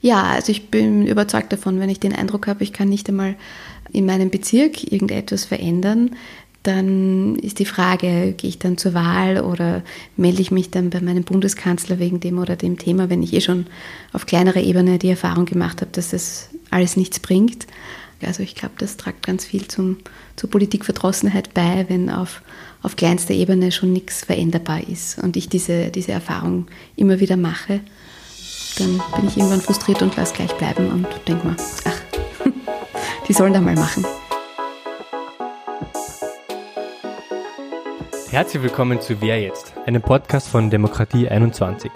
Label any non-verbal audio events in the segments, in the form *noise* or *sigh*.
Ja, also ich bin überzeugt davon, wenn ich den Eindruck habe, ich kann nicht einmal in meinem Bezirk irgendetwas verändern, dann ist die Frage, gehe ich dann zur Wahl oder melde ich mich dann bei meinem Bundeskanzler wegen dem oder dem Thema, wenn ich eh schon auf kleinerer Ebene die Erfahrung gemacht habe, dass das alles nichts bringt. Also ich glaube, das tragt ganz viel zum, zur Politikverdrossenheit bei, wenn auf, auf kleinster Ebene schon nichts veränderbar ist und ich diese, diese Erfahrung immer wieder mache dann bin ich irgendwann frustriert und lasse gleich bleiben und denke mir, ach, *laughs* die sollen da mal machen. Herzlich willkommen zu Wer jetzt, einem Podcast von Demokratie 21.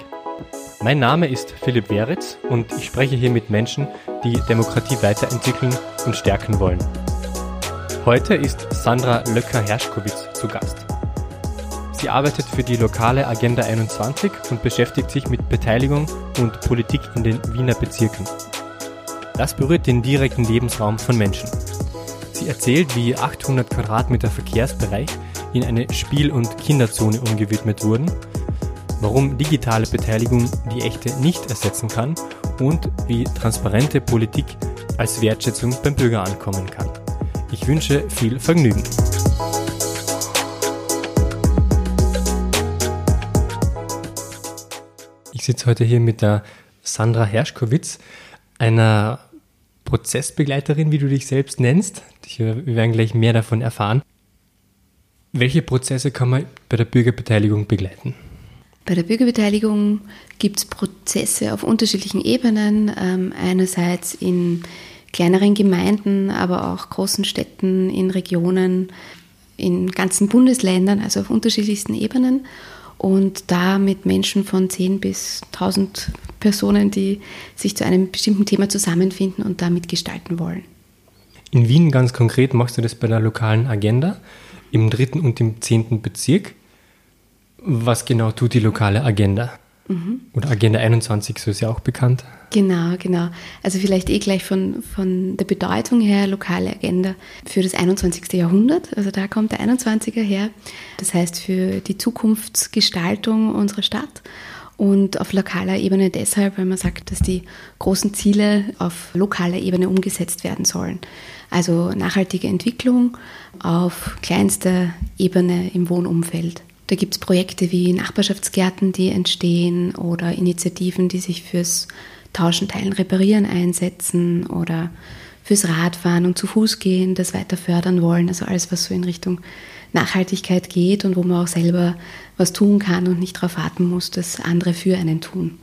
Mein Name ist Philipp Weritz und ich spreche hier mit Menschen, die Demokratie weiterentwickeln und stärken wollen. Heute ist Sandra Löcker-Herschkowitz zu Gast. Sie arbeitet für die lokale Agenda 21 und beschäftigt sich mit Beteiligung und Politik in den Wiener Bezirken. Das berührt den direkten Lebensraum von Menschen. Sie erzählt, wie 800 Quadratmeter Verkehrsbereich in eine Spiel- und Kinderzone umgewidmet wurden, warum digitale Beteiligung die echte nicht ersetzen kann und wie transparente Politik als Wertschätzung beim Bürger ankommen kann. Ich wünsche viel Vergnügen. Ich sitze heute hier mit der Sandra Herschkowitz, einer Prozessbegleiterin, wie du dich selbst nennst. Wir werden gleich mehr davon erfahren. Welche Prozesse kann man bei der Bürgerbeteiligung begleiten? Bei der Bürgerbeteiligung gibt es Prozesse auf unterschiedlichen Ebenen. Ähm, einerseits in kleineren Gemeinden, aber auch großen Städten, in Regionen, in ganzen Bundesländern, also auf unterschiedlichsten Ebenen und da mit Menschen von 10 bis 1000 Personen, die sich zu einem bestimmten Thema zusammenfinden und damit gestalten wollen. In Wien ganz konkret machst du das bei der lokalen Agenda im dritten und im zehnten Bezirk. Was genau tut die lokale Agenda? Mhm. Oder Agenda 21, so ist ja auch bekannt. Genau, genau. Also vielleicht eh gleich von, von der Bedeutung her, lokale Agenda für das 21. Jahrhundert. Also da kommt der 21er her. Das heißt für die Zukunftsgestaltung unserer Stadt. Und auf lokaler Ebene deshalb, weil man sagt, dass die großen Ziele auf lokaler Ebene umgesetzt werden sollen. Also nachhaltige Entwicklung auf kleinster Ebene im Wohnumfeld. Da gibt es Projekte wie Nachbarschaftsgärten, die entstehen oder Initiativen, die sich fürs Tauschen, Teilen, Reparieren einsetzen oder fürs Radfahren und zu Fuß gehen, das weiter fördern wollen. Also alles, was so in Richtung Nachhaltigkeit geht und wo man auch selber was tun kann und nicht darauf warten muss, dass andere für einen tun.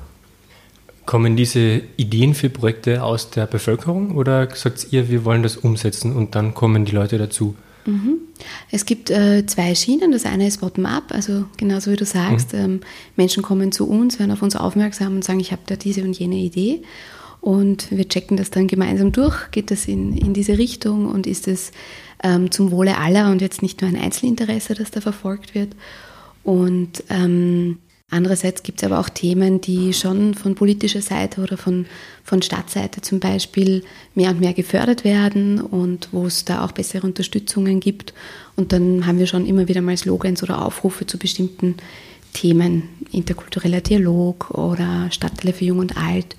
Kommen diese Ideen für Projekte aus der Bevölkerung oder sagt ihr, wir wollen das umsetzen und dann kommen die Leute dazu? Mhm. Es gibt äh, zwei Schienen. Das eine ist bottom-up, also genauso wie du sagst, mhm. ähm, Menschen kommen zu uns, werden auf uns aufmerksam und sagen, ich habe da diese und jene Idee. Und wir checken das dann gemeinsam durch. Geht das in, in diese Richtung und ist es ähm, zum Wohle aller und jetzt nicht nur ein Einzelinteresse, das da verfolgt wird? Und ähm, Andererseits gibt es aber auch Themen, die schon von politischer Seite oder von, von Stadtseite zum Beispiel mehr und mehr gefördert werden und wo es da auch bessere Unterstützungen gibt. Und dann haben wir schon immer wieder mal Slogans oder Aufrufe zu bestimmten Themen, interkultureller Dialog oder Stadtteile für Jung und Alt,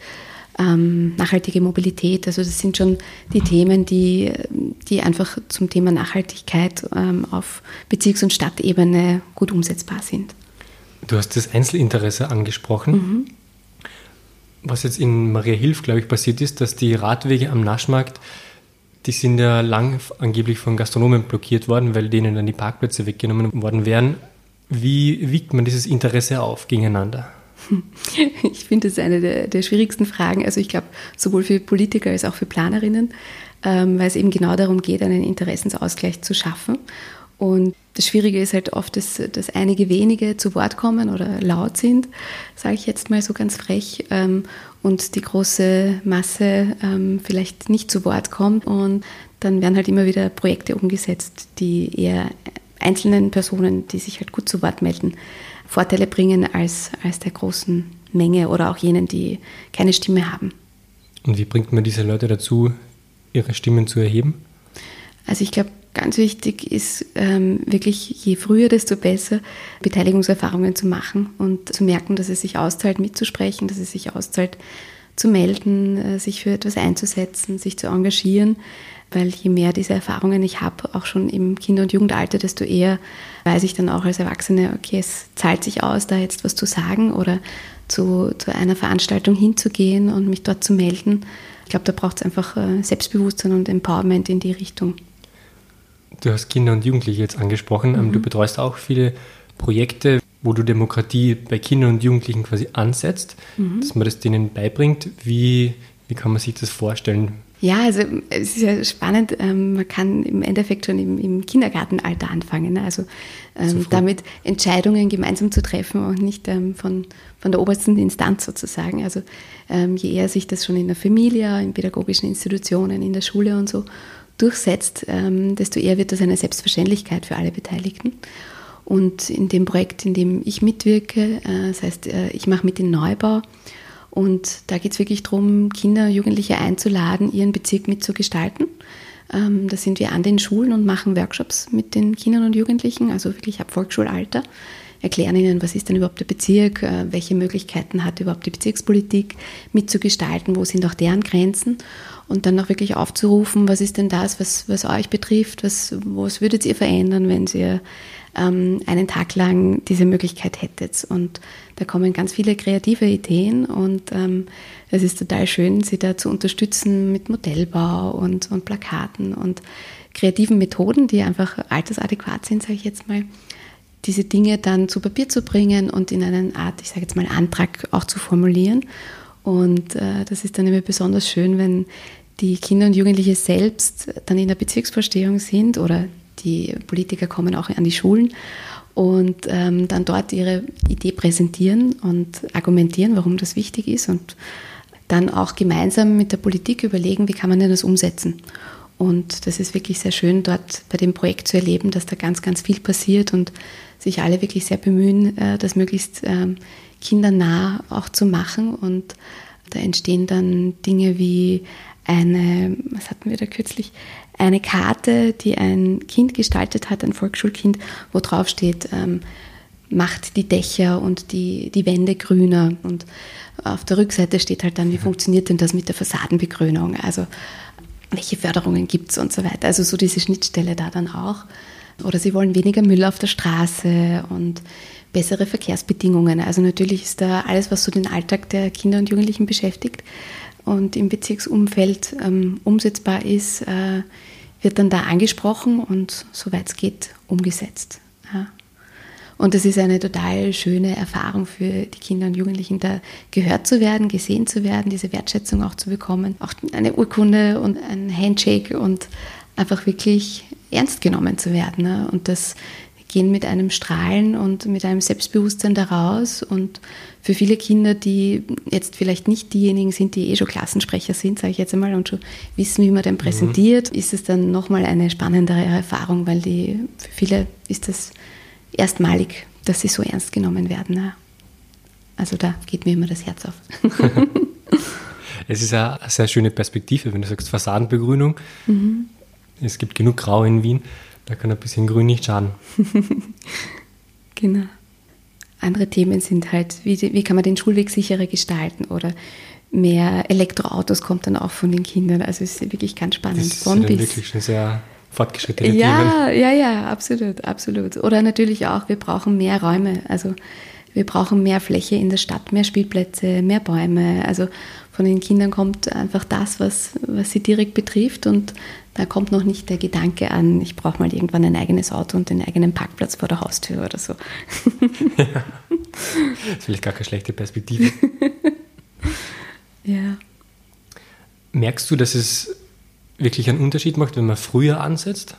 ähm, nachhaltige Mobilität. Also das sind schon die Themen, die, die einfach zum Thema Nachhaltigkeit ähm, auf Bezirks- und Stadtebene gut umsetzbar sind. Du hast das Einzelinteresse angesprochen. Mhm. Was jetzt in Maria Hilf, glaube ich, passiert ist, dass die Radwege am Naschmarkt, die sind ja lang angeblich von Gastronomen blockiert worden, weil denen dann die Parkplätze weggenommen worden wären. Wie wiegt man dieses Interesse auf gegeneinander? *laughs* Ich finde, das eine der, der, schwierigsten Fragen. Also ich glaube, sowohl für Politiker als auch für Planerinnen, ähm, weil es eben genau darum geht, einen Interessensausgleich zu schaffen. Und das Schwierige ist halt oft, dass, dass einige wenige zu Wort kommen oder laut sind, sage ich jetzt mal so ganz frech, ähm, und die große Masse ähm, vielleicht nicht zu Wort kommt. Und dann werden halt immer wieder Projekte umgesetzt, die eher einzelnen Personen, die sich halt gut zu Wort melden, Vorteile bringen als, als der großen Menge oder auch jenen, die keine Stimme haben. Und wie bringt man diese Leute dazu, ihre Stimmen zu erheben? Also ich glaube, Ganz wichtig ist ähm, wirklich, je früher, desto besser, Beteiligungserfahrungen zu machen und zu merken, dass es sich auszahlt, mitzusprechen, dass es sich auszahlt, zu melden, äh, sich für etwas einzusetzen, sich zu engagieren. Weil je mehr diese Erfahrungen ich habe, auch schon im Kinder- und Jugendalter, desto eher weiß ich dann auch als Erwachsene, okay, es zahlt sich aus, da jetzt was zu sagen oder zu, zu einer Veranstaltung hinzugehen und mich dort zu melden. Ich glaube, da braucht es einfach äh, Selbstbewusstsein und Empowerment in die Richtung. Du hast Kinder und Jugendliche jetzt angesprochen. Ähm, mhm. Du betreust auch viele Projekte, wo du Demokratie bei Kindern und Jugendlichen quasi ansetzt, mhm. dass man das denen beibringt. Wie, wie kann man sich das vorstellen? Ja, also es ist ja spannend, ähm, man kann im Endeffekt schon im, im Kindergartenalter anfangen. Ne? Also ähm, damit Entscheidungen gemeinsam zu treffen und nicht ähm, von, von der obersten Instanz sozusagen. Also ähm, je eher sich das schon in der Familie, in pädagogischen Institutionen, in der Schule und so durchsetzt, ähm, desto eher wird das eine Selbstverständlichkeit für alle Beteiligten. Und in dem Projekt, in dem ich mitwirke, äh, das heißt, äh, ich mache mit den Neubau, und da geht es wirklich darum, Kinder Jugendliche einzuladen, ihren Bezirk mitzugestalten. Ähm, da sind wir an den Schulen und machen Workshops mit den Kindern und Jugendlichen, also wirklich ab Volksschulalter. Erklären ihnen, was ist denn überhaupt der Bezirk, äh, welche Möglichkeiten hat überhaupt die Bezirkspolitik mitzugestalten, wo sind auch deren Grenzen und dann auch wirklich aufzurufen, was ist denn das, was, was euch betrifft, was, was würdet ihr verändern, wenn ihr ähm, einen Tag lang diese Möglichkeit hättet. Und da kommen ganz viele kreative Ideen und ähm, es ist total schön, sie da zu unterstützen mit Modellbau und, und Plakaten und kreativen Methoden, die einfach altersadäquat sind, sage ich jetzt mal diese Dinge dann zu Papier zu bringen und in einer Art, ich sage jetzt mal, Antrag auch zu formulieren. Und äh, das ist dann immer besonders schön, wenn die Kinder und Jugendliche selbst dann in der Bezirksvorstehung sind oder die Politiker kommen auch an die Schulen und ähm, dann dort ihre Idee präsentieren und argumentieren, warum das wichtig ist und dann auch gemeinsam mit der Politik überlegen, wie kann man denn das umsetzen. Und das ist wirklich sehr schön, dort bei dem Projekt zu erleben, dass da ganz, ganz viel passiert und sich alle wirklich sehr bemühen, äh, das möglichst ähm, kindernah auch zu machen. Und da entstehen dann Dinge wie eine, was hatten wir da kürzlich, eine Karte, die ein Kind gestaltet hat, ein Volksschulkind, wo drauf steht, ähm, macht die Dächer und die, die Wände grüner. Und auf der Rückseite steht halt dann, wie funktioniert denn das mit der Fassadenbegrünung? Also welche Förderungen gibt es und so weiter. Also so diese Schnittstelle da dann auch. Oder sie wollen weniger Müll auf der Straße und bessere Verkehrsbedingungen. Also natürlich ist da alles, was so den Alltag der Kinder und Jugendlichen beschäftigt und im Bezirksumfeld ähm, umsetzbar ist, äh, wird dann da angesprochen und soweit es geht umgesetzt. Ja. Und es ist eine total schöne Erfahrung für die Kinder und Jugendlichen, da gehört zu werden, gesehen zu werden, diese Wertschätzung auch zu bekommen. Auch eine Urkunde und ein Handshake und einfach wirklich ernst genommen zu werden. Ne? Und das gehen mit einem Strahlen und mit einem Selbstbewusstsein daraus. Und für viele Kinder, die jetzt vielleicht nicht diejenigen sind, die eh schon Klassensprecher sind, sage ich jetzt einmal, und schon wissen, wie man den mhm. präsentiert, mhm. ist es dann nochmal eine spannendere Erfahrung, weil die, für viele ist das erstmalig, dass sie so ernst genommen werden. Also da geht mir immer das Herz auf. *laughs* es ist eine sehr schöne Perspektive, wenn du sagst Fassadenbegrünung. Mhm. Es gibt genug Grau in Wien. Da kann ein bisschen Grün nicht schaden. *laughs* genau. Andere Themen sind halt, wie, wie kann man den Schulweg sicherer gestalten oder mehr Elektroautos kommt dann auch von den Kindern. Also es ist wirklich ganz spannend. Das sind wirklich schon sehr fortgeschrittene ja, Themen. Ja, ja, absolut, absolut. Oder natürlich auch, wir brauchen mehr Räume. Also wir brauchen mehr Fläche in der Stadt, mehr Spielplätze, mehr Bäume. Also von den Kindern kommt einfach das, was, was sie direkt betrifft und da kommt noch nicht der Gedanke an, ich brauche mal irgendwann ein eigenes Auto und den eigenen Parkplatz vor der Haustür oder so. Ja. *laughs* Das ist vielleicht gar keine schlechte Perspektive. ja. Merkst du, dass es wirklich einen Unterschied macht, wenn man früher ansetzt?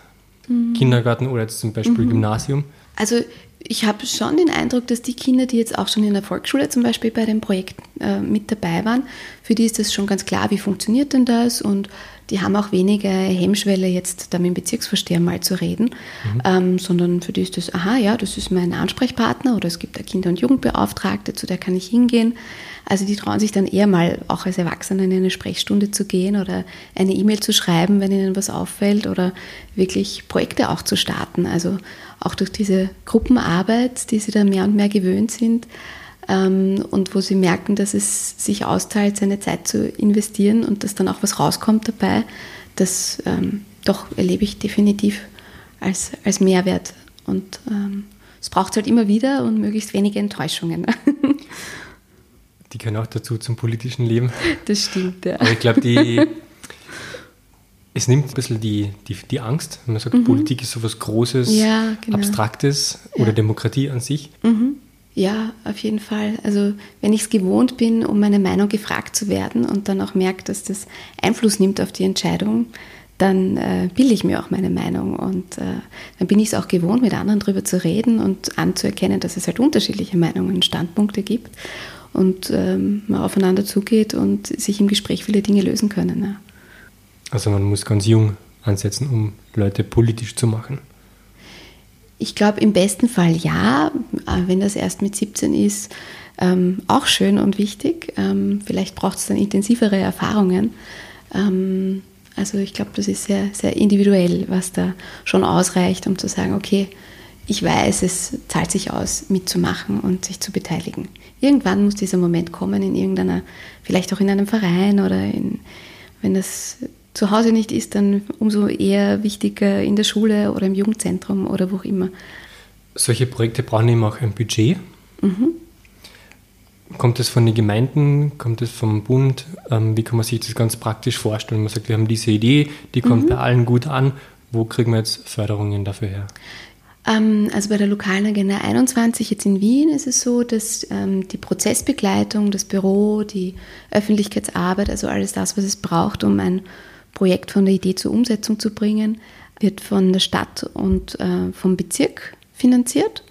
Mhm. Kindergarten oder jetzt zum Beispiel mhm. Gymnasium? Also ich habe schon den Eindruck, dass die Kinder, die jetzt auch schon in der Volksschule zum Beispiel bei dem Projekt äh, mit dabei waren, für die ist das schon ganz klar, wie funktioniert denn das und die haben auch weniger Hemmschwelle, jetzt da mit dem Bezirksvorsteher mal zu reden, mhm. ähm, sondern für die ist das, aha, ja, das ist mein Ansprechpartner oder es gibt eine Kinder- und Jugendbeauftragte, zu der kann ich hingehen. Also die trauen sich dann eher mal auch als Erwachsene in eine Sprechstunde zu gehen oder eine E-Mail zu schreiben, wenn ihnen was auffällt oder wirklich Projekte auch zu starten. Also auch durch diese Gruppenarbeit, die sie dann mehr und mehr gewöhnt sind, ähm, und wo sie merken, dass es sich austeilt, seine Zeit zu investieren und dass dann auch was rauskommt dabei, das ähm, doch erlebe ich definitiv als, als Mehrwert. Und ähm, es braucht halt immer wieder und möglichst wenige Enttäuschungen. *laughs* die gehören auch dazu zum politischen Leben. Das stimmt, ja. Aber ich glaube, die, *laughs* es nimmt ein bisschen die, die, die Angst, wenn man sagt, mhm. Politik ist so was Großes, ja, genau. Abstraktes oder ja. Demokratie an sich. Mhm. Ja, auf jeden Fall. Also wenn ich es gewohnt bin, um meine Meinung gefragt zu werden und dann auch merke, dass das Einfluss nimmt auf die Entscheidung, dann äh, bilde ich mir auch meine Meinung und äh, dann bin ich es auch gewohnt, mit anderen darüber zu reden und anzuerkennen, dass es halt unterschiedliche Meinungen und Standpunkte gibt und ähm, man aufeinander zugeht und sich im Gespräch viele Dinge lösen können. Ja. Also man muss ganz jung ansetzen, um Leute politisch zu machen. Ich glaube, im besten Fall ja, äh, wenn das erst mit 17 ist, ähm, auch schön und wichtig. Ähm, vielleicht braucht es dann intensivere Erfahrungen. Ähm, also ich glaube, das ist sehr, sehr individuell, was da schon ausreicht, um zu sagen, okay, ich weiß, es zahlt sich aus, mitzumachen und sich zu beteiligen. Irgendwann muss dieser Moment kommen in irgendeiner, vielleicht auch in einem Verein oder in, wenn das zu Hause nicht ist, dann umso eher wichtiger in der Schule oder im Jugendzentrum oder wo auch immer. Solche Projekte brauchen eben auch ein Budget. Mhm. Kommt das von den Gemeinden? Kommt das vom Bund? Ähm, wie kann man sich das ganz praktisch vorstellen? Man sagt, wir haben diese Idee, die kommt mhm. bei allen gut an. Wo kriegen wir jetzt Förderungen dafür her? Ähm, also bei der lokalen Agenda 21 jetzt in Wien ist es so, dass ähm, die Prozessbegleitung, das Büro, die Öffentlichkeitsarbeit, also alles das, was es braucht, um ein Projekt von der Idee zur Umsetzung zu bringen, wird von der Stadt und äh, vom Bezirk finanziert.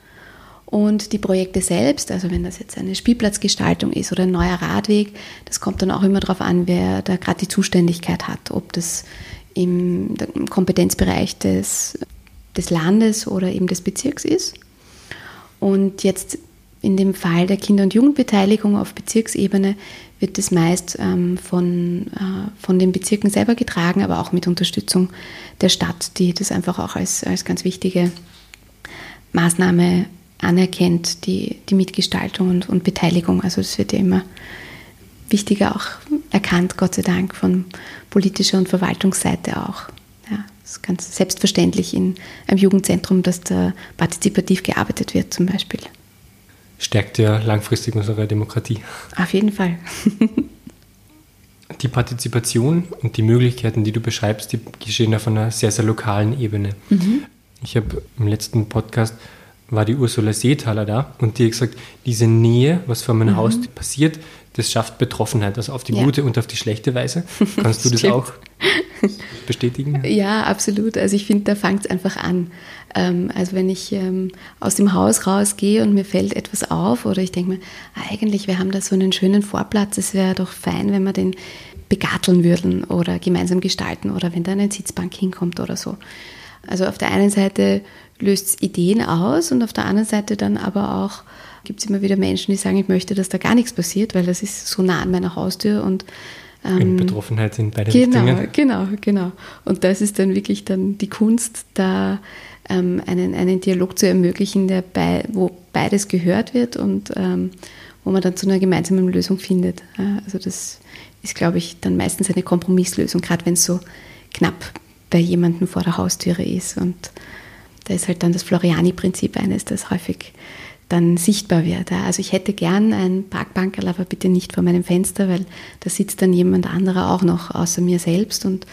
Und die Projekte selbst, also wenn das jetzt eine Spielplatzgestaltung ist oder ein neuer Radweg, das kommt dann auch immer darauf an, wer da gerade die Zuständigkeit hat, ob das im Kompetenzbereich des des Landes oder eben des Bezirks ist. Und jetzt in dem Fall der Kinder- und Jugendbeteiligung auf Bezirksebene wird das meist ähm, von, äh, von den Bezirken selber getragen, aber auch mit Unterstützung der Stadt, die das einfach auch als, als ganz wichtige Maßnahme anerkennt, die, die Mitgestaltung und, und Beteiligung. Also es wird ja immer wichtiger auch erkannt, Gott sei Dank, von politischer und Verwaltungsseite auch. Das ist ganz selbstverständlich in einem Jugendzentrum, dass da partizipativ gearbeitet wird zum Beispiel. Stärkt ja langfristig unsere Demokratie. Auf jeden Fall. die Partizipation und die Möglichkeiten, die du beschreibst, die geschehen auf einer sehr, sehr lokalen Ebene. Mhm. Ich habe im letzten Podcast war die Ursula Seethaler da und die hat gesagt, diese Nähe, was vor meinem mhm. Haus passiert, das schafft Betroffenheit, also auf die ja. gute und auf die schlechte Weise. *laughs* Kannst du das auch bestätigen? *laughs* Ja, absolut. Also ich finde, da fängt es einfach an. Ähm, also wenn ich ähm, aus dem Haus rausgehe und mir fällt etwas auf oder ich denke mir, eigentlich, wir haben da so einen schönen Vorplatz, es wäre doch fein, wenn wir den begarteln würden oder gemeinsam gestalten oder wenn da eine Sitzbank hinkommt oder so. Also auf der einen Seite löst es Ideen aus und auf der anderen Seite dann aber auch gibt es immer wieder Menschen, die sagen, ich möchte, dass da gar nichts passiert, weil das ist so nah an meiner Haustür und ähm, Betroffenheit sind beide genau, Richtungen. Genau, genau. Und das ist dann wirklich dann die Kunst, da ähm, einen, einen Dialog zu ermöglichen, der bei, wo beides gehört wird und ähm, wo man dann zu einer gemeinsamen Lösung findet. Also das ist, glaube ich, dann meistens eine Kompromisslösung, gerade wenn es so knapp bei jemandem vor der Haustüre ist. Und da ist halt dann das Floriani-Prinzip eines, das häufig dann sichtbar wird. Also ich hätte gern ein Parkbankerl, aber bitte nicht vor meinem Fenster, weil da sitzt dann jemand anderer auch noch außer mir selbst und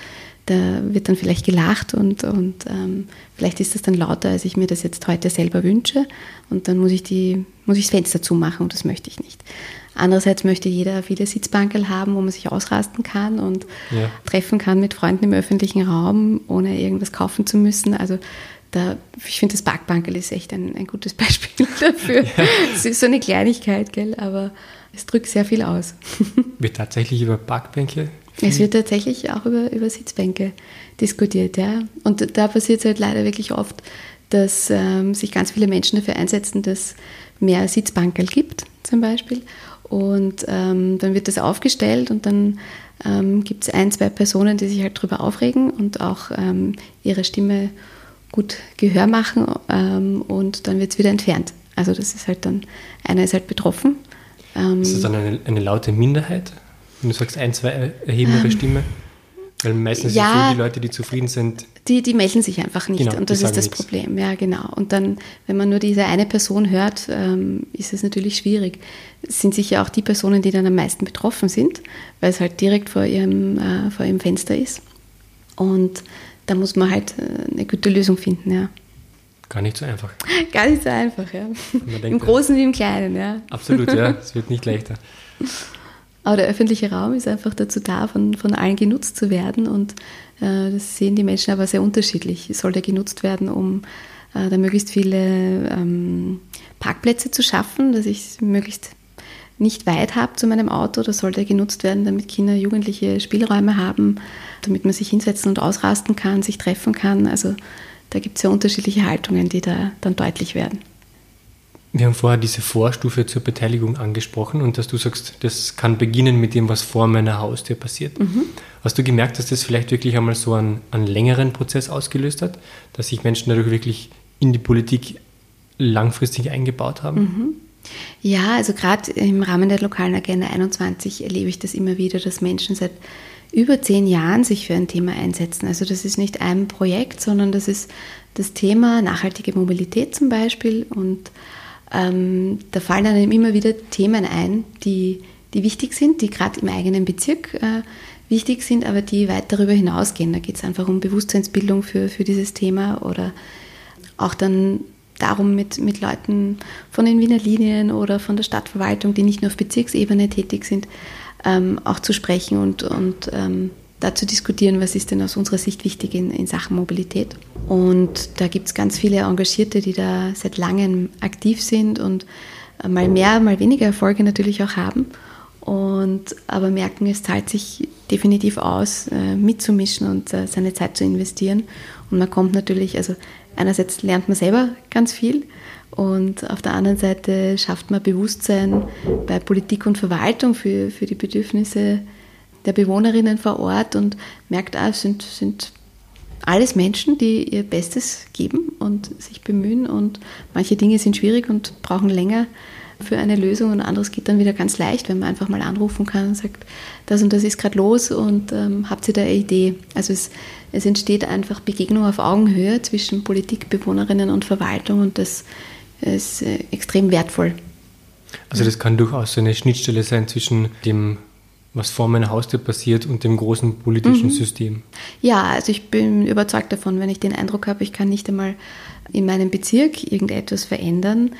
da wird dann vielleicht gelacht und, und ähm, vielleicht ist das dann lauter, als ich mir das jetzt heute selber wünsche und dann muss ich, die, muss ich das Fenster zumachen und das möchte ich nicht. Andererseits möchte jeder viele Sitzbankerl haben, wo man sich ausrasten kann und ja. treffen kann mit Freunden im öffentlichen Raum, ohne irgendwas kaufen zu müssen. Also da, ich finde, das Parkbankerl ist echt ein, ein gutes *laughs* Beispiel dafür. Ja. Es ist so eine Kleinigkeit, gell, aber es drückt sehr viel aus. *laughs* Wird tatsächlich über Parkbänke? Es wird tatsächlich auch über, über Sitzbänke diskutiert, ja. Und da passiert es halt leider wirklich oft, dass ähm, sich ganz viele Menschen dafür einsetzen, dass mehr Sitzbankerl gibt, zum Beispiel. Und ähm, dann wird das aufgestellt und dann ähm, gibt es ein, zwei Personen, die sich halt darüber aufregen und auch ähm, ihre Stimme gut Gehör machen ähm, und dann wird es wieder entfernt. Also das ist halt dann, einer ist halt betroffen Ähm, ist das dann eine, eine, laute Minderheit, wenn du sagst, ein, zwei erheben ihre ähm, Stimme? Weil meistens ja, so, die Leute, die zufrieden sind. Die, die melden sich einfach nicht genau, und das ist das nichts. Problem, ja genau. Und dann, wenn man nur diese eine Person hört, ähm, ist es natürlich schwierig. Es sind sicher auch die Personen, die dann am meisten betroffen sind, weil es halt direkt vor ihrem, äh, vor ihrem Fenster ist. Und da muss man halt äh, eine gute Lösung finden, ja. Gar nicht so einfach. *laughs* Gar nicht so einfach, ja. Denkt, Im Großen wie im Kleinen, ja. Absolut, ja. *laughs* Es wird nicht leichter. Aber der öffentliche Raum ist einfach dazu da, von, von allen genutzt zu werden. Und äh, das sehen die Menschen aber sehr unterschiedlich. Soll der genutzt werden, um äh, da möglichst viele ähm, Parkplätze zu schaffen, dass ich möglichst nicht weit habe zu meinem Auto, oder soll der genutzt werden, damit Kinder, Jugendliche Spielräume haben, damit man sich hinsetzen und ausrasten kann, sich treffen kann. Also da gibt es ja unterschiedliche Haltungen, die da dann deutlich werden. Wir haben vorher diese Vorstufe zur Beteiligung angesprochen und dass du sagst, das kann beginnen mit dem, was vor meiner Haustür passiert. Mhm. Hast du gemerkt, dass das vielleicht wirklich einmal so einen, einen längeren Prozess ausgelöst hat, dass sich Menschen dadurch wirklich in die Politik langfristig eingebaut haben? Mhm. Ja, also gerade im Rahmen der lokalen Agenda 21 erlebe ich das immer wieder, dass Menschen seit über zehn Jahren sich für ein Thema einsetzen. Also das ist nicht ein Projekt, sondern das ist das Thema nachhaltige Mobilität zum Beispiel und ähm, da fallen einem immer wieder Themen ein, die, die wichtig sind, die gerade im eigenen Bezirk äh, wichtig sind, aber die weit darüber hinausgehen. Da geht es einfach um Bewusstseinsbildung für, für dieses Thema oder auch dann darum, mit, mit Leuten von den Wiener Linien oder von der Stadtverwaltung, die nicht nur auf Bezirksebene tätig sind, ähm, auch zu sprechen und, und ähm, dazu diskutieren, was ist denn aus unserer Sicht wichtig in, in Sachen Mobilität. Und da gibt es ganz viele Engagierte, die da seit langem aktiv sind und mal mehr, mal weniger Erfolge natürlich auch haben. Und aber merken, es zahlt sich definitiv aus, äh, mitzumischen und äh, seine Zeit zu investieren. Und man kommt natürlich, also einerseits lernt man selber ganz viel und auf der anderen Seite schafft man Bewusstsein bei Politik und Verwaltung für, für die Bedürfnisse der Bewohnerinnen vor Ort und merkt, ah, es sind, sind alles Menschen, die ihr Bestes geben und sich bemühen und manche Dinge sind schwierig und brauchen länger für eine Lösung und anderes geht dann wieder ganz leicht, wenn man einfach mal anrufen kann und sagt, das und das ist gerade los und ähm, habt ihr da eine Idee? Also es, es entsteht einfach Begegnung auf Augenhöhe zwischen Politik, Bewohnerinnen und Verwaltung und das ist äh, extrem wertvoll. Also das kann durchaus eine Schnittstelle sein zwischen dem was vor meiner Haustür passiert und dem großen politischen mhm. System. Ja, also ich bin überzeugt davon, wenn ich den Eindruck habe, ich kann nicht einmal in meinem Bezirk irgendetwas verändern,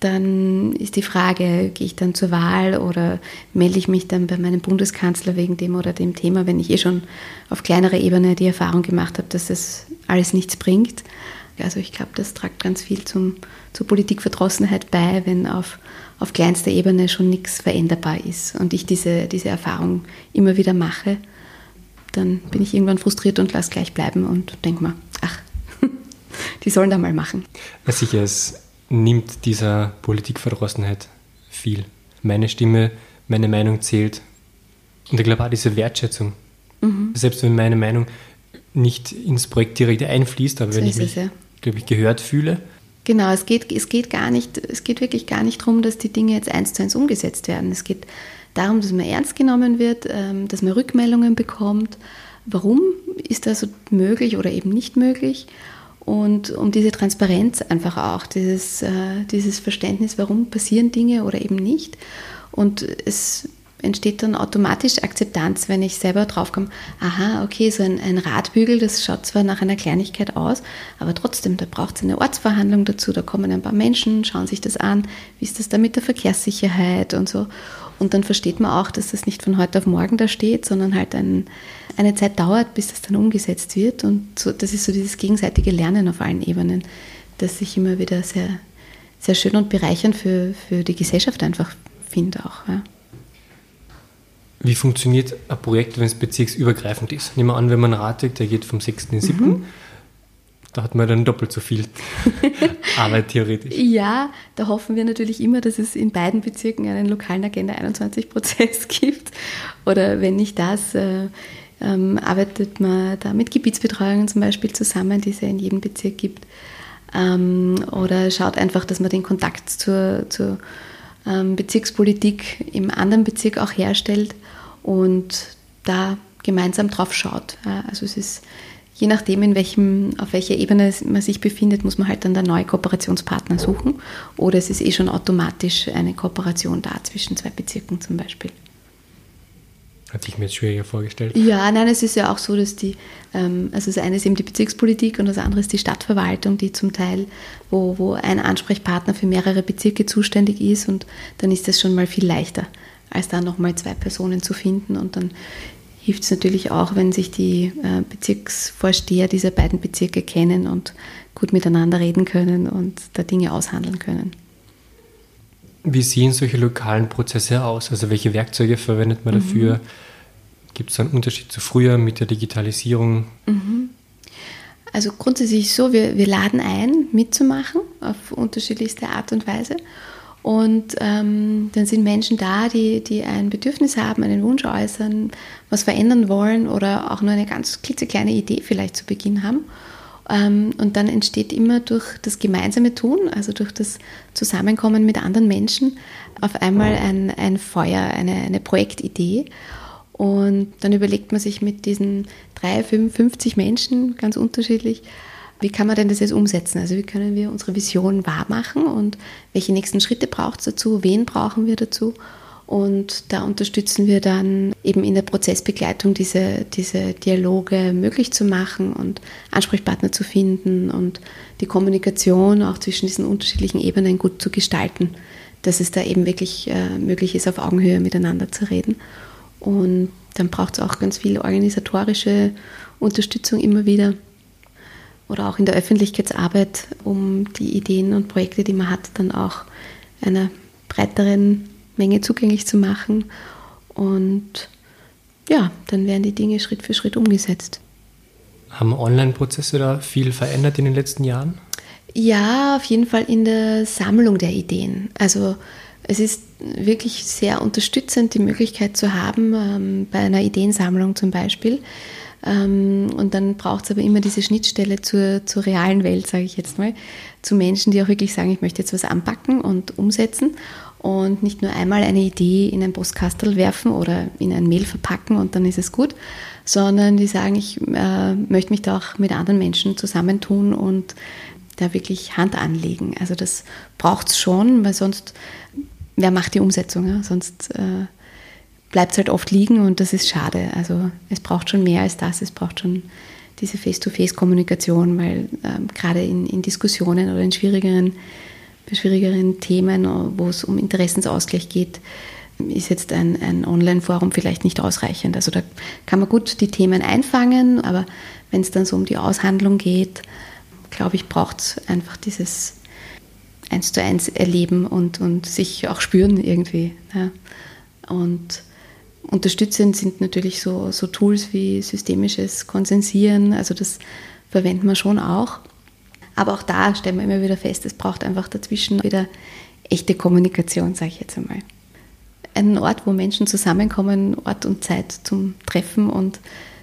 dann ist die Frage, gehe ich dann zur Wahl oder melde ich mich dann bei meinem Bundeskanzler wegen dem oder dem Thema, wenn ich eh schon auf kleinerer Ebene die Erfahrung gemacht habe, dass das alles nichts bringt. Also ich glaube, das tragt ganz viel zum, zur Politikverdrossenheit bei, wenn auf auf kleinster Ebene schon nichts veränderbar ist und ich diese, diese Erfahrung immer wieder mache, dann bin ich irgendwann frustriert und lasse gleich bleiben und denke mir, ach, *laughs* die sollen da mal machen. Sicher, es nimmt dieser Politikverdrossenheit viel. Meine Stimme, meine Meinung zählt. Und ich glaube auch diese Wertschätzung. Mhm. Selbst wenn meine Meinung nicht ins Projekt direkt einfließt, aber so wenn ich mich, ja. glaube ich, gehört fühle, Genau, es geht, es geht gar nicht, es geht wirklich gar nicht darum, dass die Dinge jetzt eins zu eins umgesetzt werden. Es geht darum, dass man ernst genommen wird, ähm, dass man Rückmeldungen bekommt. Warum ist das möglich oder eben nicht möglich? Und um diese Transparenz einfach auch, dieses, äh, dieses Verständnis, warum passieren Dinge oder eben nicht. Und es entsteht dann automatisch Akzeptanz, wenn ich selber draufkomme, aha, okay, so ein, ein Radbügel, das schaut zwar nach einer Kleinigkeit aus, aber trotzdem, da braucht es eine Ortsverhandlung dazu, da kommen ein paar Menschen, schauen sich das an, wie ist das da mit der Verkehrssicherheit und so. Und dann versteht man auch, dass das nicht von heute auf morgen da steht, sondern halt ein, eine Zeit dauert, bis das dann umgesetzt wird. Und so, das ist so dieses gegenseitige Lernen auf allen Ebenen, das ich immer wieder sehr, sehr schön und bereichernd für, für die Gesellschaft einfach finde auch. Ja. Wie funktioniert ein Projekt, wenn es bezirksübergreifend ist? Nehmen wir an, wenn man Radweg, der geht vom 6. in den 7. Mhm. Da hat man dann doppelt so viel *laughs* Arbeit theoretisch. Ja, da hoffen wir natürlich immer, dass es in beiden Bezirken einen lokalen Agenda 21 Prozess *laughs* gibt. Oder wenn nicht das, äh, ähm, arbeitet man da mit Gebietsbetreuungen zum Beispiel zusammen, die es ja in jedem Bezirk gibt. Ähm, oder schaut einfach, dass man den Kontakt zur, zur ähm, Bezirkspolitik im anderen Bezirk auch herstellt und da gemeinsam drauf schaut. Also es ist je nachdem, in welchem, auf welcher Ebene man sich befindet, muss man halt dann der neue Kooperationspartner suchen. Oder es ist eh schon automatisch eine Kooperation da zwischen zwei Bezirken zum Beispiel. Hat sich mir jetzt schwieriger vorgestellt. Ja, nein, es ist ja auch so, dass die, ähm, also das eine ist eben die Bezirkspolitik und das andere ist die Stadtverwaltung, die zum Teil, wo, wo ein Ansprechpartner für mehrere Bezirke zuständig ist und dann ist das schon mal viel leichter, als da nochmal zwei Personen zu finden und dann hilft es natürlich auch, wenn sich die äh, Bezirksvorsteher dieser beiden Bezirke kennen und gut miteinander reden können und da Dinge aushandeln können. Wie sehen solche lokalen Prozesse aus? Also welche Werkzeuge verwendet man dafür? Mhm. Gibt es einen Unterschied zu früher mit der Digitalisierung? Mhm. Also grundsätzlich so, wir, wir laden ein, mitzumachen auf unterschiedlichste Art und Weise. Und ähm, dann sind Menschen da, die, die ein Bedürfnis haben, einen Wunsch äußern, was verändern wollen oder auch nur eine ganz klitzekleine Idee vielleicht zu Beginn haben. Ähm, und dann entsteht immer durch das gemeinsame Tun, also durch das Zusammenkommen mit anderen Menschen, auf einmal ein, ein Feuer, eine, eine Projektidee. Und dann überlegt man sich mit diesen drei, fünf, 50 Menschen, ganz unterschiedlich, wie kann man denn das jetzt umsetzen? Also wie können wir unsere Vision wahrmachen und welche nächsten Schritte braucht es dazu? Wen brauchen wir dazu? Und da unterstützen wir dann eben in der Prozessbegleitung diese, diese Dialoge möglich zu machen und Ansprechpartner zu finden und die Kommunikation auch zwischen diesen unterschiedlichen Ebenen gut zu gestalten, dass es da eben wirklich äh, möglich ist, auf Augenhöhe miteinander zu reden. Und dann braucht es auch ganz viel organisatorische Unterstützung immer wieder oder auch in der Öffentlichkeitsarbeit, um die Ideen und Projekte, die man hat, dann auch einer breiteren Menge zugänglich zu machen. Und ja, dann werden die Dinge Schritt für Schritt umgesetzt. Haben Online-Prozesse da viel verändert in den letzten Jahren? Ja, auf jeden Fall in der Sammlung der Ideen. Also es ist wirklich sehr unterstützend, die Möglichkeit zu haben, ähm, bei einer Ideensammlung zum Beispiel, ähm, und dann braucht es aber immer diese Schnittstelle zur, zur realen Welt, sage ich jetzt mal, zu Menschen, die auch wirklich sagen, ich möchte jetzt was anpacken und umsetzen und nicht nur einmal eine Idee in ein Postkastel werfen oder in ein Mail verpacken und dann ist es gut, sondern die sagen, ich äh, möchte mich da auch mit anderen Menschen zusammentun und da wirklich Hand anlegen. Also das braucht es schon, weil sonst, wer macht die Umsetzung? Ja? Sonst äh, bleibt es halt oft liegen und das ist schade. Also es braucht schon mehr als das, es braucht schon diese Face-to-Face-Kommunikation, weil ähm, gerade in, in, Diskussionen oder in schwierigeren, schwierigeren Themen, wo es um Interessensausgleich geht, ist jetzt ein, ein Online-Forum vielleicht nicht ausreichend. Also da kann man gut die Themen einfangen, aber wenn es dann so um die Aushandlung geht, glaube ich, braucht es einfach dieses eins zu eins erleben und, und sich auch spüren irgendwie. Ja. Und Unterstützend sind natürlich so, so Tools wie systemisches Konsensieren, also das verwenden wir schon auch. Aber auch da stellen wir immer wieder fest, es braucht einfach dazwischen wieder echte Kommunikation, sage ich jetzt einmal. Ein Ort, wo Menschen zusammenkommen, Ort und Zeit zum Treffen und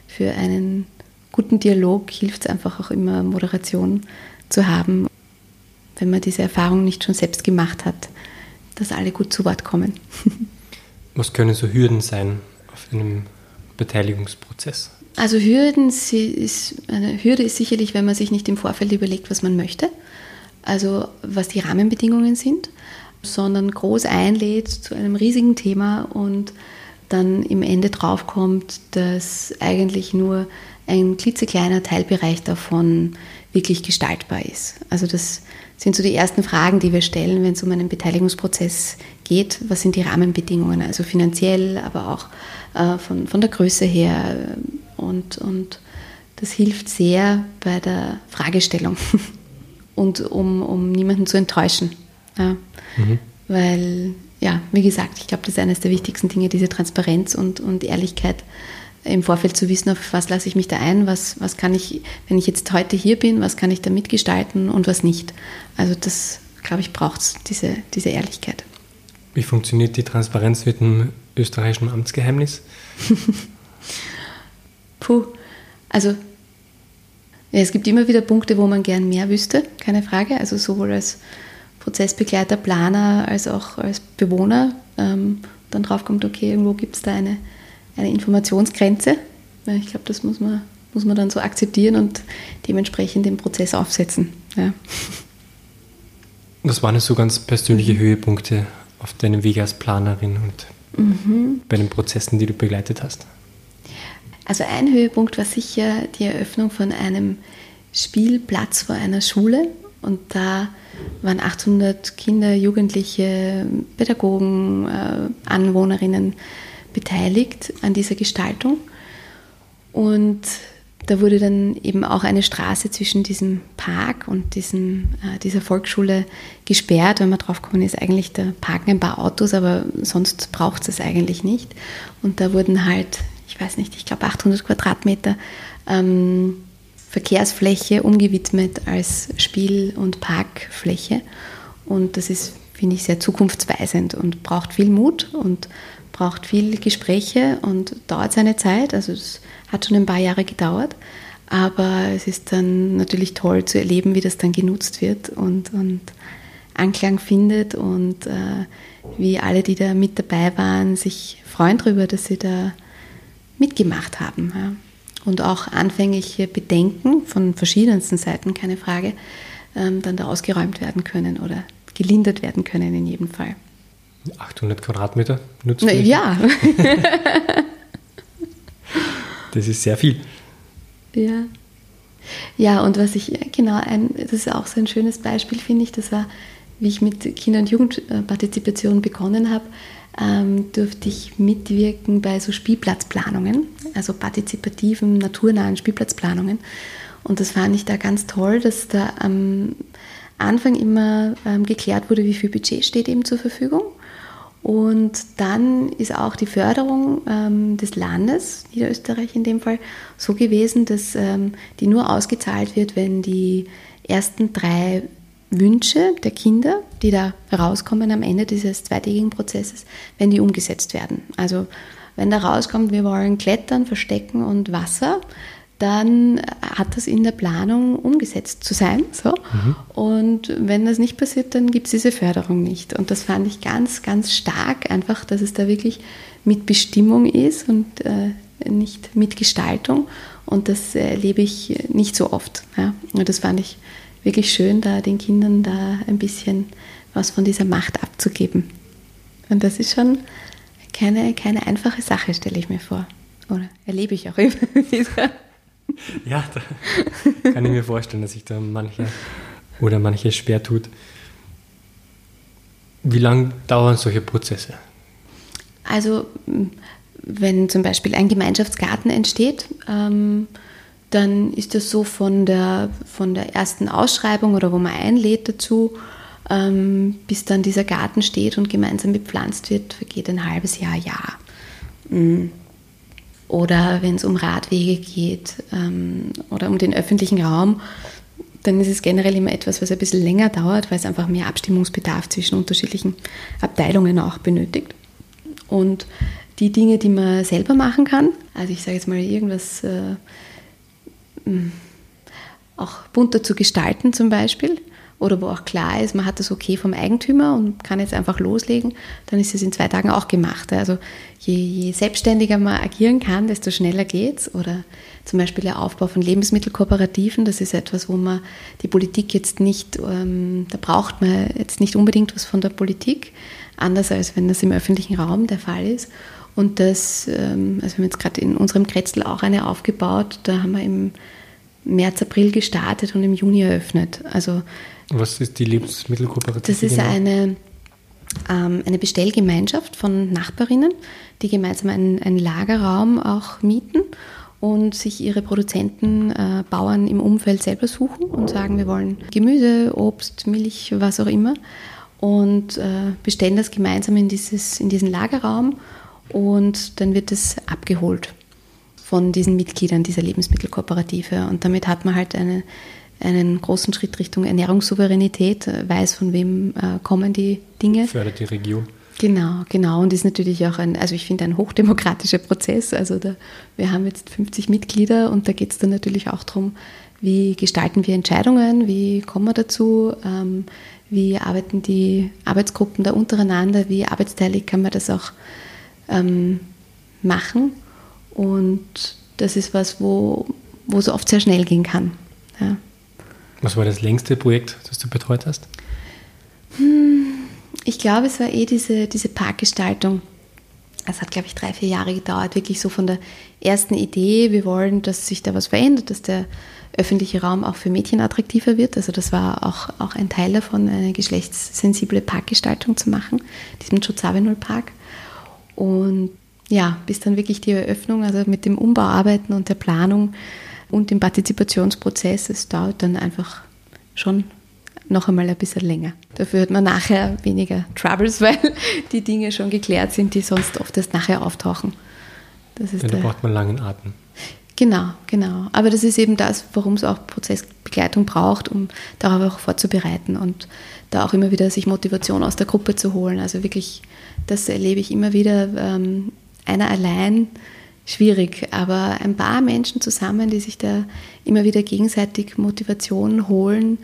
für einen guten Dialog hilft es einfach auch immer, Moderation zu haben, wenn man diese Erfahrung nicht schon selbst gemacht hat, dass alle gut zu Wort kommen. *laughs* Was können so Hürden sein auf einem Beteiligungsprozess? Also Hürden ist, eine Hürde ist sicherlich, wenn man sich nicht im Vorfeld überlegt, was man möchte, also was die Rahmenbedingungen sind, sondern groß einlädt zu einem riesigen Thema und dann im Ende draufkommt, dass eigentlich nur ein klitzekleiner Teilbereich davon wirklich gestaltbar ist. Also das sind so die ersten Fragen, die wir stellen, wenn es um einen Beteiligungsprozess geht. Was sind die Rahmenbedingungen? Also finanziell, aber auch äh, von, von der Größe her. Und, und das hilft sehr bei der Fragestellung *laughs* und um, um niemanden zu enttäuschen. Ja. Mhm. Weil, ja, wie gesagt, ich glaube, das ist eines der wichtigsten Dinge, diese Transparenz und, und Ehrlichkeit im Vorfeld zu wissen, auf was lasse ich mich da ein, was, was kann ich, wenn ich jetzt heute hier bin, was kann ich da mitgestalten und was nicht. Also das, glaube ich, braucht es, diese, diese Ehrlichkeit. Wie funktioniert die Transparenz mit dem österreichischen Amtsgeheimnis? *laughs* Puh, also ja, es gibt immer wieder Punkte, wo man gern mehr wüsste, keine Frage. Also sowohl als Prozessbegleiter, Planer als auch als Bewohner ähm, dann draufkommt, okay, irgendwo gibt es da eine, eine Informationsgrenze. Ich glaube, das muss man, muss man dann so akzeptieren und dementsprechend den Prozess aufsetzen. Ja. Was waren so ganz persönliche Höhepunkte auf deinem Weg als Planerin und mhm. bei den Prozessen, die du begleitet hast? Also ein Höhepunkt war sicher die Eröffnung von einem Spielplatz vor einer Schule und da waren 800 Kinder, Jugendliche, Pädagogen, äh, Anwohnerinnen beteiligt an dieser Gestaltung. Und da wurde dann eben auch eine Straße zwischen diesem Park und diesem, äh, dieser Volksschule gesperrt, weil man drauf gekommen ist, eigentlich da parken ein paar Autos, aber sonst braucht es eigentlich nicht. Und da wurden halt, weiß nicht, ich glaube 800 Quadratmeter ähm, Verkehrsfläche umgewidmet als Spiel- und Parkfläche. Und das ist, finde ich, sehr zukunftsweisend und braucht viel Mut und braucht viel Gespräche und dauert seine Zeit. Also es hat schon ein paar Jahre gedauert. Aber es ist dann natürlich toll zu erleben, wie das dann genutzt wird und, und Anklang findet und äh, wie alle, die da mit dabei waren, sich freuen darüber, dass sie da mitgemacht haben. Ja und auch anfängliche Bedenken von verschiedensten Seiten, keine Frage, ähm, dann da ausgeräumt werden können oder gelindert werden können in jedem Fall. 800 Quadratmeter nutzt Na, Ja. *laughs* das ist sehr viel. Ja. Ja, und was ich, genau, ein, das ist auch so ein schönes Beispiel, finde ich, das war, wie ich mit Kinder- und Jugendpartizipation begonnen habe, ähm, durfte ich mitwirken bei so Spielplatzplanungen, also partizipativen, naturnahen Spielplatzplanungen. Und das fand ich da ganz toll, dass da am Anfang immer ähm, geklärt wurde, wie viel Budget steht eben zur Verfügung. Und dann ist auch die Förderung ähm, des Landes, Niederösterreich in dem Fall, so gewesen, dass ähm, die nur ausgezahlt wird, wenn die ersten drei Wünsche der Kinder, die da herauskommen am Ende dieses zweitägigen Prozesses, wenn die umgesetzt werden. Also wenn da rauskommt, wir wollen klettern, verstecken und Wasser, dann hat das in der Planung umgesetzt zu sein. So. Mhm. Und wenn das nicht passiert, dann gibt es diese Förderung nicht. Und das fand ich ganz, ganz stark, einfach, dass es da wirklich mit Bestimmung ist und äh, nicht mit Gestaltung. Und das erlebe ich nicht so oft. Ja. Und das fand ich wirklich schön, da den Kindern da ein bisschen was von dieser Macht abzugeben. Und das ist schon keine, keine einfache Sache, stelle ich mir vor. Oder erlebe ich auch *laughs* immer wieder. Ja, da kann ich mir vorstellen, dass sich da manche oder manche schwer tut. Wie lange dauern solche Prozesse? Also, wenn zum Beispiel ein Gemeinschaftsgarten entsteht, ähm, dann ist das so von der, von der ersten Ausschreibung oder wo man einlädt dazu, ähm, bis dann dieser Garten steht und gemeinsam bepflanzt wird, vergeht ein halbes Jahr, Jahr. Mm. Oder wenn es um Radwege geht ähm, oder um den öffentlichen Raum, dann ist es generell immer etwas, was ein bisschen länger dauert, weil es einfach mehr Abstimmungsbedarf zwischen unterschiedlichen Abteilungen auch benötigt. Und die Dinge, die man selber machen kann, also ich sage jetzt mal irgendwas, äh, auch bunter zu gestalten zum Beispiel oder wo auch klar ist, man hat das okay vom Eigentümer und kann jetzt einfach loslegen, dann ist es in zwei Tagen auch gemacht. Also je, je selbstständiger man agieren kann, desto schneller geht es. Oder zum Beispiel der Aufbau von Lebensmittelkooperativen, das ist etwas, wo man die Politik jetzt nicht, ähm, da braucht man jetzt nicht unbedingt was von der Politik, anders als wenn das im öffentlichen Raum der Fall ist. Und das, ähm, also wir haben jetzt gerade in unserem Kretzel auch eine aufgebaut, da haben wir im März, April gestartet und im Juni eröffnet. Also, Was ist die Lebensmittelkooperative? Das ist genau? eine, ähm, eine Bestellgemeinschaft von Nachbarinnen, die gemeinsam einen, einen Lagerraum auch mieten und sich ihre Produzenten, äh, Bauern im Umfeld selber suchen und sagen, wir wollen Gemüse, Obst, Milch, was auch immer und äh, bestellen das gemeinsam in, dieses, in diesen Lagerraum und dann wird es abgeholt von diesen Mitgliedern dieser Lebensmittelkooperative. Und damit hat man halt eine, einen großen Schritt Richtung Ernährungssouveränität, weiß, von wem äh, kommen die Dinge. Fördert die Region. Genau, genau. Und ist natürlich auch ein, also ich finde, ein hochdemokratischer Prozess. Also da, wir haben jetzt 50 Mitglieder und da geht es dann natürlich auch darum, wie gestalten wir Entscheidungen, wie kommen wir dazu, ähm, wie arbeiten die Arbeitsgruppen da untereinander, wie arbeitsteilig kann man das auch ähm, machen. Und das ist was, wo, wo es oft sehr schnell gehen kann. Ja. Was war das längste Projekt, das du betreut hast? Hm, ich glaube, es war eh diese, diese Parkgestaltung. Es hat, glaube ich, drei, vier Jahre gedauert, wirklich so von der ersten Idee, wir wollen, dass sich da was verändert, dass der öffentliche Raum auch für Mädchen attraktiver wird. Also das war auch, auch ein Teil davon, eine geschlechtssensible Parkgestaltung zu machen, diesen Schutzabinol-Park. Und ja, bis dann wirklich die Eröffnung, also mit dem Umbauarbeiten und der Planung und dem Partizipationsprozess, es dauert dann einfach schon noch einmal ein bisschen länger. Dafür hat man nachher weniger Troubles, *laughs* weil die Dinge schon geklärt sind, die sonst oft erst nachher auftauchen. Das ist ja, da braucht man langen Atem. Genau, genau. Aber das ist eben das, warum es auch Prozessbegleitung braucht, um darauf auch vorzubereiten und da auch immer wieder sich Motivation aus der Gruppe zu holen. Also wirklich, das erlebe ich immer wieder. Ähm, einer allein schwierig, aber ein paar Menschen zusammen, die sich da immer wieder gegenseitig Motivation holen,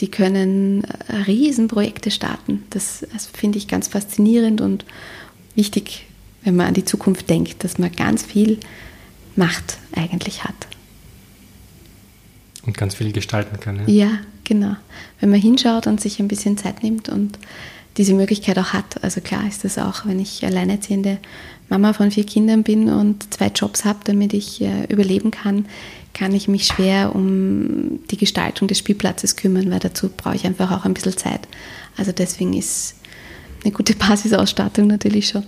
die können äh, Riesenprojekte starten. Das, das finde ich ganz faszinierend und wichtig, wenn man an die Zukunft denkt, dass man ganz viel Macht eigentlich hat. Und ganz viel gestalten kann. Ja? ja, genau. Wenn man hinschaut und sich ein bisschen Zeit nimmt und diese Möglichkeit auch hat. Also klar ist das auch, wenn ich alleinerziehende Mama von vier Kindern bin und zwei Jobs habe, damit ich äh, überleben kann, kann ich mich schwer um die Gestaltung des Spielplatzes kümmern, weil dazu brauche ich einfach auch ein bisschen Zeit. Also deswegen ist eine gute *laughs* Basisausstattung natürlich schon,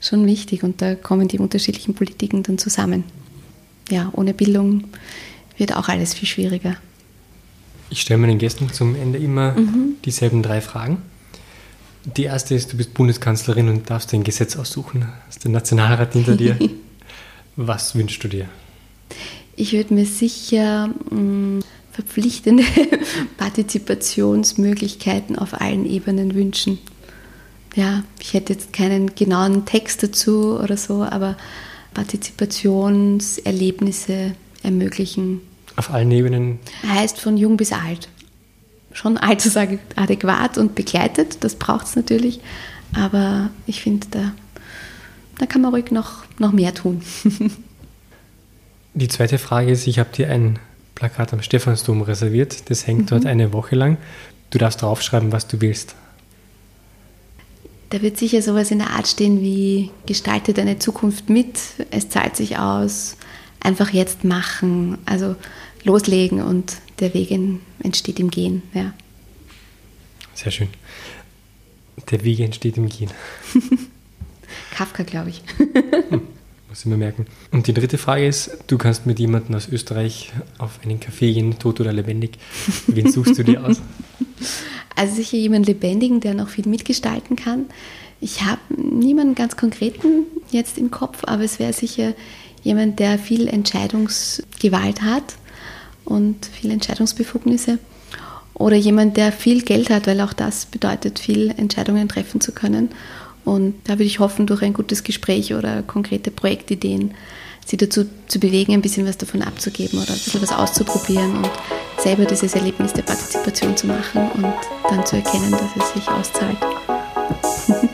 schon wichtig und da kommen die unterschiedlichen Politiken dann zusammen. Ja, ohne Bildung wird auch alles viel schwieriger. Ich stelle meinen Gästen zum Ende immer mhm. dieselben drei Fragen. Die erste ist, du bist Bundeskanzlerin und darfst ein Gesetz aussuchen. Hast den Nationalrat hinter dir. *laughs* Was wünschst du dir? Ich würde mir sicher mh, mm, verpflichtende *laughs* Partizipationsmöglichkeiten auf allen Ebenen wünschen. Ja, ich hätte jetzt keinen genauen Text dazu oder so, aber Partizipationserlebnisse ermöglichen. Auf allen Ebenen? Heißt von jung bis alt. Schon altersadäquat und begleitet, das braucht es natürlich, aber ich finde, da, da kann man ruhig noch, noch mehr tun. Die zweite Frage ist, ich habe dir ein Plakat am Stephansdom reserviert. Das hängt mhm. dort eine Woche lang. Du darfst draufschreiben, was du willst. Da wird sicher sowas in der Art stehen wie gestalte deine Zukunft mit, es zahlt sich aus, einfach jetzt machen, also loslegen und der Weg entsteht im Gehen. Ja. Sehr schön. Der Weg entsteht im Gehen. *laughs* Kafka, glaube ich. Hm muss ich mir merken. Und die dritte Frage ist, du kannst mit jemandem aus Österreich auf einen Café gehen, tot oder lebendig. Wen suchst du dir aus? *laughs* Also sicher jemanden Lebendigen, der noch viel mitgestalten kann. Ich habe niemanden ganz konkreten jetzt im Kopf, aber es wäre sicher jemand, der viel Entscheidungsgewalt hat und viel Entscheidungsbefugnisse. Oder jemand, der viel Geld hat, weil auch das bedeutet, viel Entscheidungen treffen zu können und da würde ich hoffen, durch ein gutes Gespräch oder konkrete Projektideen sie dazu zu bewegen, ein bisschen was davon abzugeben oder ein bisschen was auszuprobieren und selber dieses Erlebnis der Partizipation zu machen und dann zu erkennen, dass es sich auszahlt. *laughs*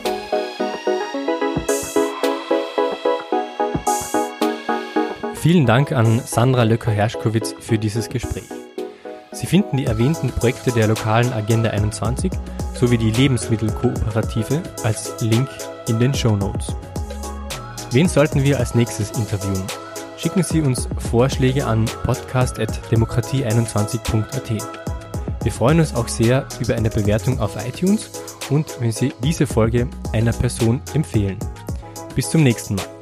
Vielen Dank an Sandra Löcker-Herschkowitz für dieses Gespräch. Sie finden die erwähnten Projekte der lokalen Agenda 21 sowie die Lebensmittelkooperative als Link in den Show Notes. Wen sollten wir als nächstes interviewen? Schicken Sie uns Vorschläge an podcast.demokratie21.at. Wir freuen uns auch sehr über eine Bewertung auf iTunes und wenn Sie diese Folge einer Person empfehlen. Bis zum nächsten Mal.